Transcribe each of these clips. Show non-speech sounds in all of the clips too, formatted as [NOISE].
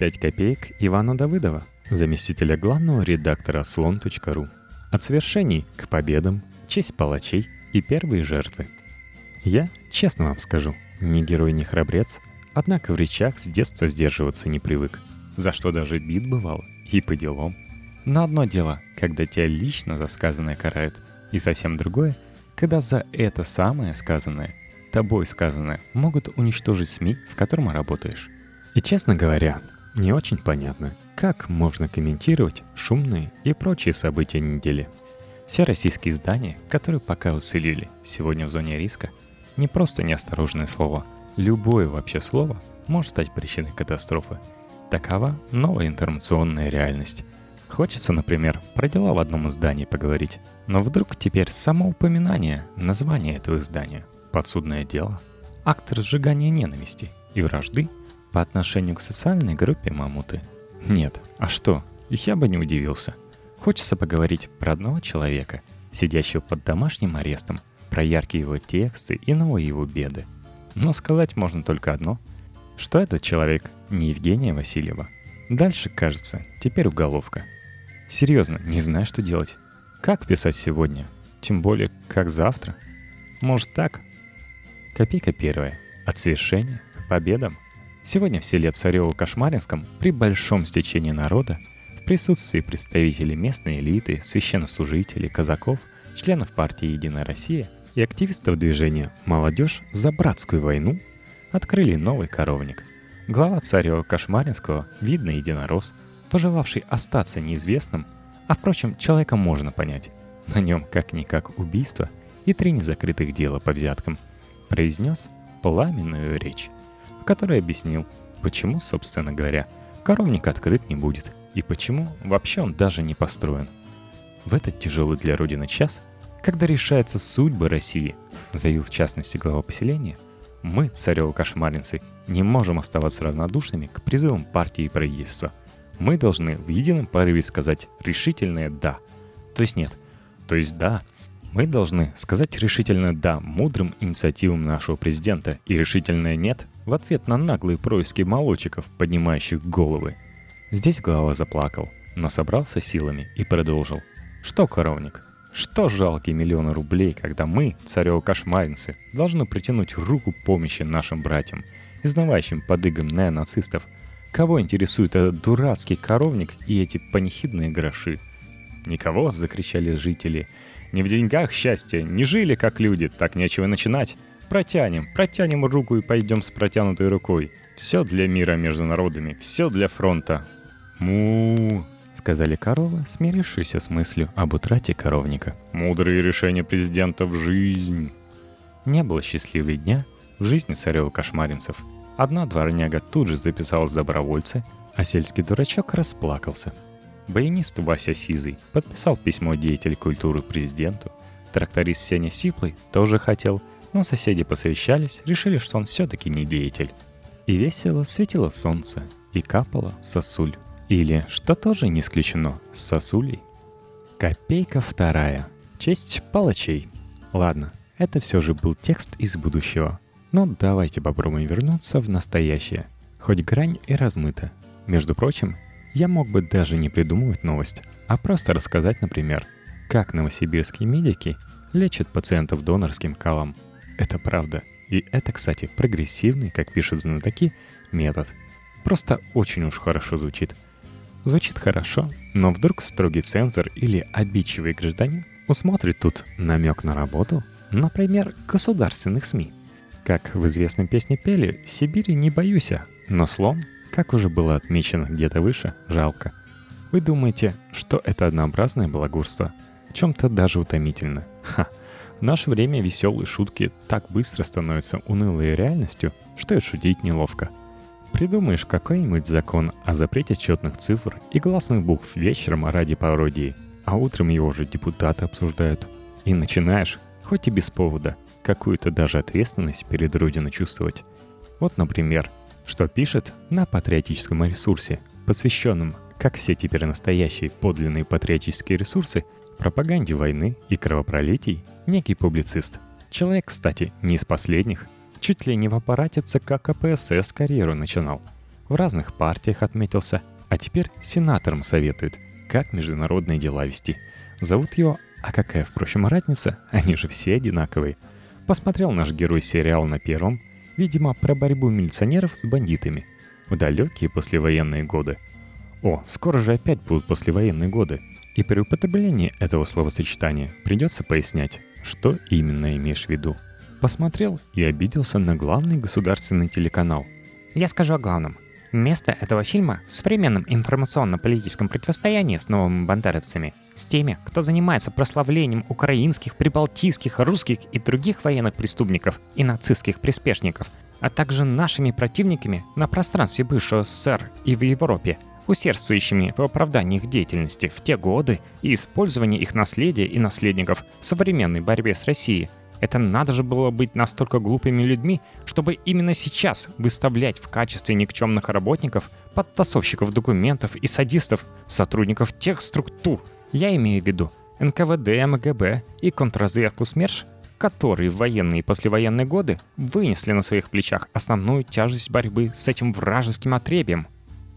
5 копеек Ивана Давыдова, заместителя главного редактора слон.ру. От свершений к победам, честь палачей и первые жертвы. Я, честно вам скажу, ни герой, ни храбрец, однако в речах с детства сдерживаться не привык, за что даже бит бывало, и по делам. Но одно дело, когда тебя лично за сказанное карают, и совсем другое, когда за это самое сказанное, тобой сказанное, могут уничтожить СМИ, в котором работаешь. И честно говоря, не очень понятно, как можно комментировать шумные и прочие события недели. Все российские издания, которые пока уцелели сегодня в зоне риска, не просто неосторожное слово. Любое вообще слово может стать причиной катастрофы. Такова новая информационная реальность. Хочется, например, про дела в одном издании поговорить, но вдруг теперь само упоминание названия этого издания – подсудное дело, акт разжигания ненависти и вражды по отношению к социальной группе мамуты. Нет, а что? Я бы не удивился. Хочется поговорить про одного человека, сидящего под домашним арестом, про яркие его тексты и новые его беды. Но сказать можно только одно, что этот человек не Евгения Васильева. Дальше, кажется, теперь уголовка. Серьезно, не знаю, что делать. Как писать сегодня? Тем более, как завтра? Может так? Копейка первая. От свершения к победам – Сегодня в селе Царево-Кошмаринском при большом стечении народа, в присутствии представителей местной элиты, священнослужителей, казаков, членов партии «Единая Россия» и активистов движения «Молодежь за братскую войну» открыли новый коровник. Глава Царева-Кошмаринского, видный единорос, пожелавший остаться неизвестным, а впрочем, человека можно понять, на нем как-никак убийство и три незакрытых дела по взяткам, произнес пламенную речь в которой объяснил, почему, собственно говоря, коровник открыт не будет и почему вообще он даже не построен. В этот тяжелый для Родины час, когда решается судьбы России, заявил в частности глава поселения, мы, царево-кошмаринцы, не можем оставаться равнодушными к призывам партии и правительства. Мы должны в едином порыве сказать решительное «да». То есть нет. То есть «да», мы должны сказать решительно «да» мудрым инициативам нашего президента и решительное «нет» в ответ на наглые происки молочиков, поднимающих головы. Здесь глава заплакал, но собрался силами и продолжил. Что, коровник, что жалкие миллионы рублей, когда мы, царево-кошмаринцы, должны притянуть руку помощи нашим братьям, изнывающим под игом неонацистов? Кого интересует этот дурацкий коровник и эти панихидные гроши? «Никого!» — закричали жители — не в деньгах счастье, не жили как люди, так нечего начинать. Протянем, протянем руку и пойдем с протянутой рукой. Все для мира между народами, все для фронта. му сказали коровы, смирившиеся с мыслью об утрате коровника. Мудрые решения президента в жизнь. Не было счастливого дня в жизни царева-кошмаринцев. Одна дворняга тут же записалась добровольцы, а сельский дурачок расплакался – Баянист Вася Сизый подписал письмо деятель культуры президенту. Тракторист Сеня Сиплый тоже хотел, но соседи посовещались, решили, что он все-таки не деятель. И весело светило солнце, и капало сосуль. Или, что тоже не исключено, с сосулей. Копейка вторая. Честь палачей. Ладно, это все же был текст из будущего. Но давайте попробуем вернуться в настоящее. Хоть грань и размыта. Между прочим, я мог бы даже не придумывать новость, а просто рассказать, например, как новосибирские медики лечат пациентов донорским калом. Это правда. И это, кстати, прогрессивный, как пишут знатоки, метод. Просто очень уж хорошо звучит. Звучит хорошо, но вдруг строгий цензор или обидчивый гражданин усмотрит тут намек на работу, например, государственных СМИ. Как в известной песне пели «Сибири не боюсь, но слон как уже было отмечено где-то выше, жалко. Вы думаете, что это однообразное балагурство? В чем-то даже утомительно. Ха. Наше время веселые шутки так быстро становятся унылой реальностью, что и шутить неловко. Придумаешь какой-нибудь закон о запрете четных цифр и гласных букв вечером ради пародии, а утром его уже депутаты обсуждают. И начинаешь, хоть и без повода, какую-то даже ответственность перед Родиной чувствовать. Вот, например, что пишет на патриотическом ресурсе, посвященном, как все теперь настоящие подлинные патриотические ресурсы, пропаганде войны и кровопролитий, некий публицист. Человек, кстати, не из последних, чуть ли не в аппарате ЦК КПСС карьеру начинал. в разных партиях отметился, а теперь сенатором советует, как международные дела вести. Зовут его, а какая, впрочем, разница, [LAUGHS] они же все одинаковые. Посмотрел наш герой сериал на первом, видимо, про борьбу милиционеров с бандитами в далекие послевоенные годы. О, скоро же опять будут послевоенные годы. И при употреблении этого словосочетания придется пояснять, что именно имеешь в виду. Посмотрел и обиделся на главный государственный телеканал. Я скажу о главном. Место этого фильма в современном информационно-политическом противостоянии с новыми бандеровцами, с теми, кто занимается прославлением украинских, прибалтийских, русских и других военных преступников и нацистских приспешников, а также нашими противниками на пространстве бывшего СССР и в Европе, усердствующими в оправдании их деятельности в те годы и использовании их наследия и наследников в современной борьбе с Россией – это надо же было быть настолько глупыми людьми, чтобы именно сейчас выставлять в качестве никчемных работников, подтасовщиков документов и садистов сотрудников тех структур, я имею в виду НКВД, МГБ и контрразведку СМЕРШ, которые в военные и послевоенные годы вынесли на своих плечах основную тяжесть борьбы с этим вражеским отребием.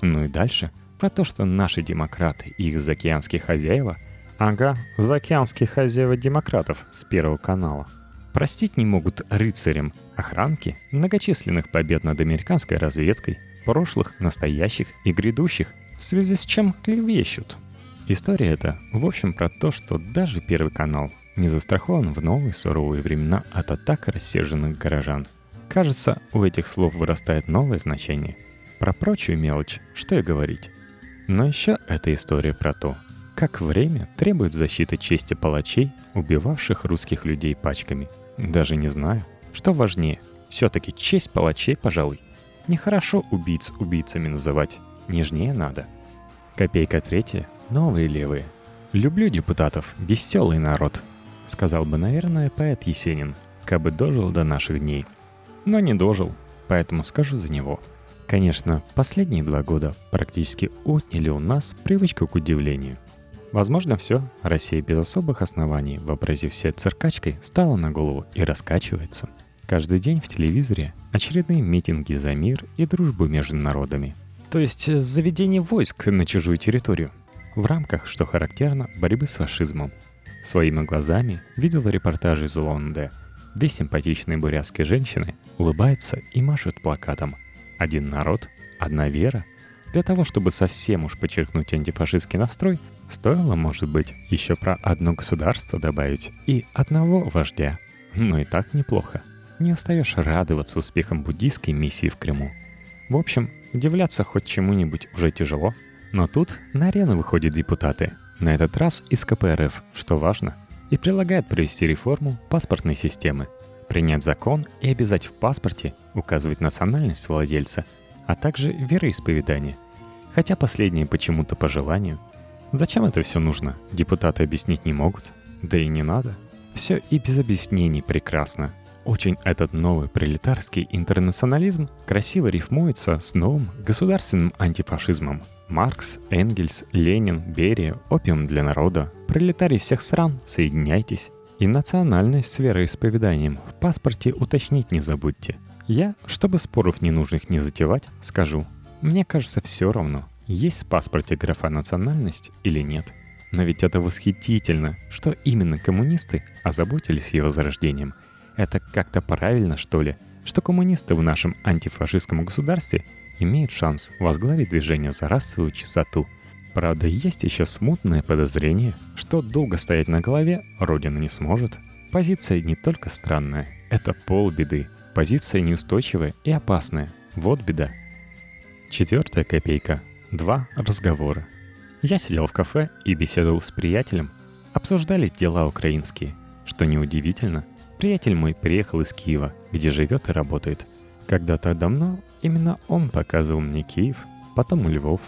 Ну и дальше про то, что наши демократы и их заокеанские хозяева – Ага, заокеанские хозяева демократов с Первого канала – Простить не могут рыцарям охранки многочисленных побед над американской разведкой, прошлых, настоящих и грядущих, в связи с чем клевещут. История эта, в общем, про то, что даже Первый канал не застрахован в новые суровые времена от атак рассерженных горожан. Кажется, у этих слов вырастает новое значение. Про прочую мелочь, что и говорить. Но еще эта история про то, как время требует защиты чести палачей, убивавших русских людей пачками. Даже не знаю, что важнее. Все-таки честь палачей, пожалуй. Нехорошо убийц убийцами называть. Нежнее надо. Копейка третья. Новые левые. Люблю депутатов. Веселый народ. Сказал бы, наверное, поэт Есенин, кабы дожил до наших дней. Но не дожил, поэтому скажу за него. Конечно, последние два года практически отняли у нас привычку к удивлению – Возможно, все. Россия без особых оснований, вообразив себя циркачкой, стала на голову и раскачивается. Каждый день в телевизоре очередные митинги за мир и дружбу между народами. То есть э, заведение войск на чужую территорию. В рамках, что характерно, борьбы с фашизмом. Своими глазами видел в репортаже из Улан-Удэ. Две симпатичные бурятские женщины улыбаются и машут плакатом. Один народ, одна вера. Для того, чтобы совсем уж подчеркнуть антифашистский настрой, Стоило, может быть, еще про одно государство добавить и одного вождя. Но и так неплохо. Не остаешь радоваться успехам буддийской миссии в Крыму. В общем, удивляться хоть чему-нибудь уже тяжело. Но тут на арену выходят депутаты. На этот раз из КПРФ, что важно, и предлагают провести реформу паспортной системы. Принять закон и обязать в паспорте указывать национальность владельца, а также вероисповедание. Хотя последнее почему-то по желанию – Зачем это все нужно? Депутаты объяснить не могут. Да и не надо. Все и без объяснений прекрасно. Очень этот новый пролетарский интернационализм красиво рифмуется с новым государственным антифашизмом. Маркс, Энгельс, Ленин, Берия, опиум для народа, пролетарии всех стран, соединяйтесь. И национальность с вероисповеданием в паспорте уточнить не забудьте. Я, чтобы споров ненужных не затевать, скажу. Мне кажется, все равно – есть в паспорте графа национальность или нет. Но ведь это восхитительно, что именно коммунисты озаботились его зарождением. Это как-то правильно, что ли, что коммунисты в нашем антифашистском государстве имеют шанс возглавить движение за расовую чистоту. Правда, есть еще смутное подозрение, что долго стоять на голове Родина не сможет. Позиция не только странная, это полбеды. Позиция неустойчивая и опасная. Вот беда. Четвертая копейка Два разговора. Я сидел в кафе и беседовал с приятелем. Обсуждали дела украинские. Что неудивительно, приятель мой приехал из Киева, где живет и работает. Когда-то давно именно он показывал мне Киев, потом Львов.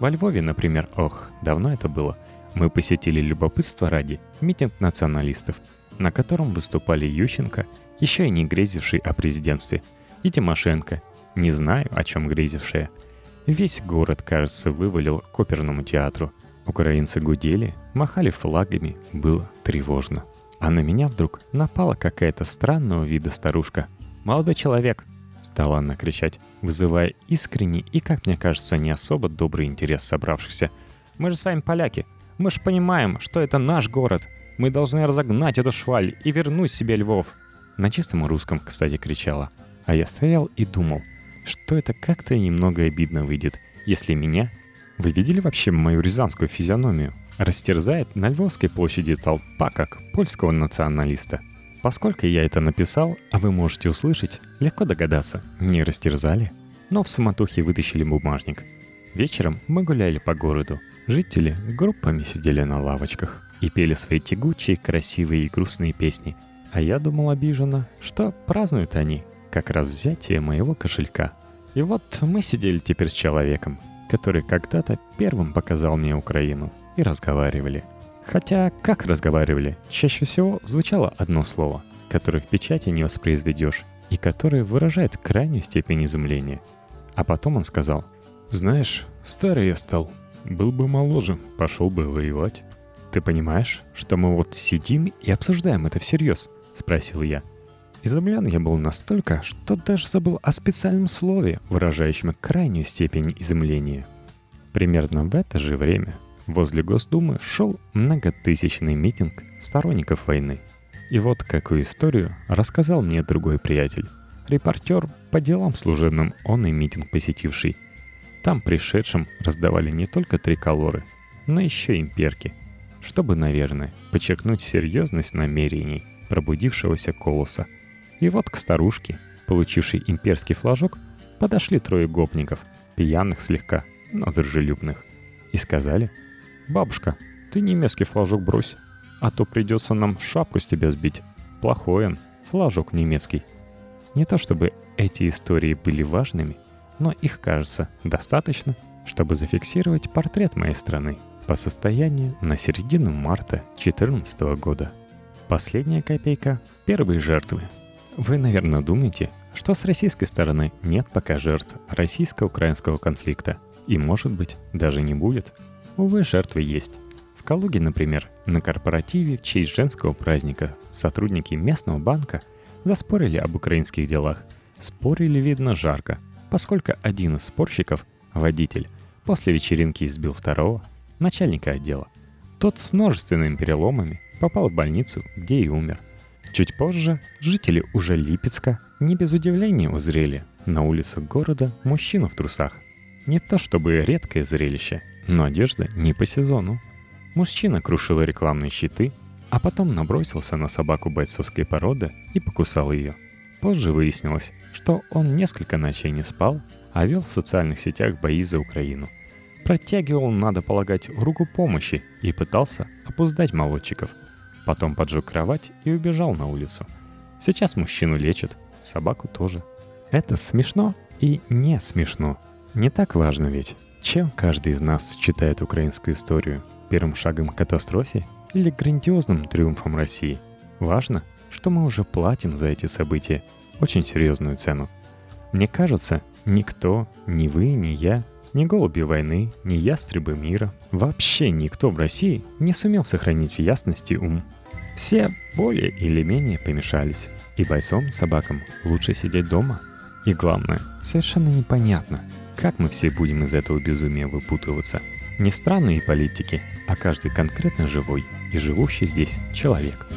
Во Львове, например, ох, давно это было, мы посетили любопытство ради митинг националистов, на котором выступали Ющенко, еще и не грезивший о президентстве, и Тимошенко, не знаю, о чем грезившая – Весь город, кажется, вывалил к оперному театру. Украинцы гудели, махали флагами, было тревожно. А на меня вдруг напала какая-то странного вида старушка. «Молодой человек!» Стала она кричать, вызывая искренний и, как мне кажется, не особо добрый интерес собравшихся. «Мы же с вами поляки. Мы же понимаем, что это наш город. Мы должны разогнать эту шваль и вернуть себе Львов». На чистом русском, кстати, кричала. А я стоял и думал, что это как-то немного обидно выйдет, если меня... Вы видели вообще мою рязанскую физиономию? Растерзает на Львовской площади толпа как польского националиста. Поскольку я это написал, а вы можете услышать, легко догадаться, не растерзали. Но в суматохе вытащили бумажник. Вечером мы гуляли по городу. Жители группами сидели на лавочках и пели свои тягучие, красивые и грустные песни. А я думал обиженно, что празднуют они как раз взятие моего кошелька. И вот мы сидели теперь с человеком, который когда-то первым показал мне Украину, и разговаривали. Хотя, как разговаривали, чаще всего звучало одно слово, которое в печати не воспроизведешь, и которое выражает крайнюю степень изумления. А потом он сказал, «Знаешь, старый я стал. Был бы моложе, пошел бы воевать». «Ты понимаешь, что мы вот сидим и обсуждаем это всерьез?» — спросил я. Изумлен я был настолько, что даже забыл о специальном слове, выражающем крайнюю степень изумления. Примерно в это же время возле Госдумы шел многотысячный митинг сторонников войны. И вот какую историю рассказал мне другой приятель. Репортер по делам служебным он и митинг посетивший. Там пришедшим раздавали не только триколоры, но еще имперки, чтобы, наверное, подчеркнуть серьезность намерений пробудившегося колоса – и вот к старушке, получившей имперский флажок, подошли трое гопников, пьяных слегка, но дружелюбных, и сказали, «Бабушка, ты немецкий флажок брось, а то придется нам шапку с тебя сбить. Плохой он, флажок немецкий». Не то чтобы эти истории были важными, но их, кажется, достаточно, чтобы зафиксировать портрет моей страны по состоянию на середину марта 2014 года. Последняя копейка – первые жертвы – вы, наверное, думаете, что с российской стороны нет пока жертв российско-украинского конфликта. И, может быть, даже не будет. Увы, жертвы есть. В Калуге, например, на корпоративе в честь женского праздника сотрудники местного банка заспорили об украинских делах. Спорили, видно, жарко, поскольку один из спорщиков, водитель, после вечеринки избил второго, начальника отдела. Тот с множественными переломами попал в больницу, где и умер – Чуть позже жители уже Липецка не без удивления узрели на улицах города мужчину в трусах. Не то чтобы редкое зрелище, но одежда не по сезону. Мужчина крушил рекламные щиты, а потом набросился на собаку бойцовской породы и покусал ее. Позже выяснилось, что он несколько ночей не спал, а вел в социальных сетях бои за Украину. Протягивал, надо полагать, руку помощи и пытался опуздать молодчиков – Потом поджег кровать и убежал на улицу. Сейчас мужчину лечат, собаку тоже. Это смешно и не смешно. Не так важно ведь, чем каждый из нас считает украинскую историю. Первым шагом к катастрофе или грандиозным триумфом России. Важно, что мы уже платим за эти события очень серьезную цену. Мне кажется, никто, ни вы, ни я, ни голуби войны, ни ястребы мира, вообще никто в России не сумел сохранить в ясности ум. Все более или менее помешались, и бойцом, собакам лучше сидеть дома. И главное, совершенно непонятно, как мы все будем из этого безумия выпутываться. Не странные политики, а каждый конкретно живой и живущий здесь человек –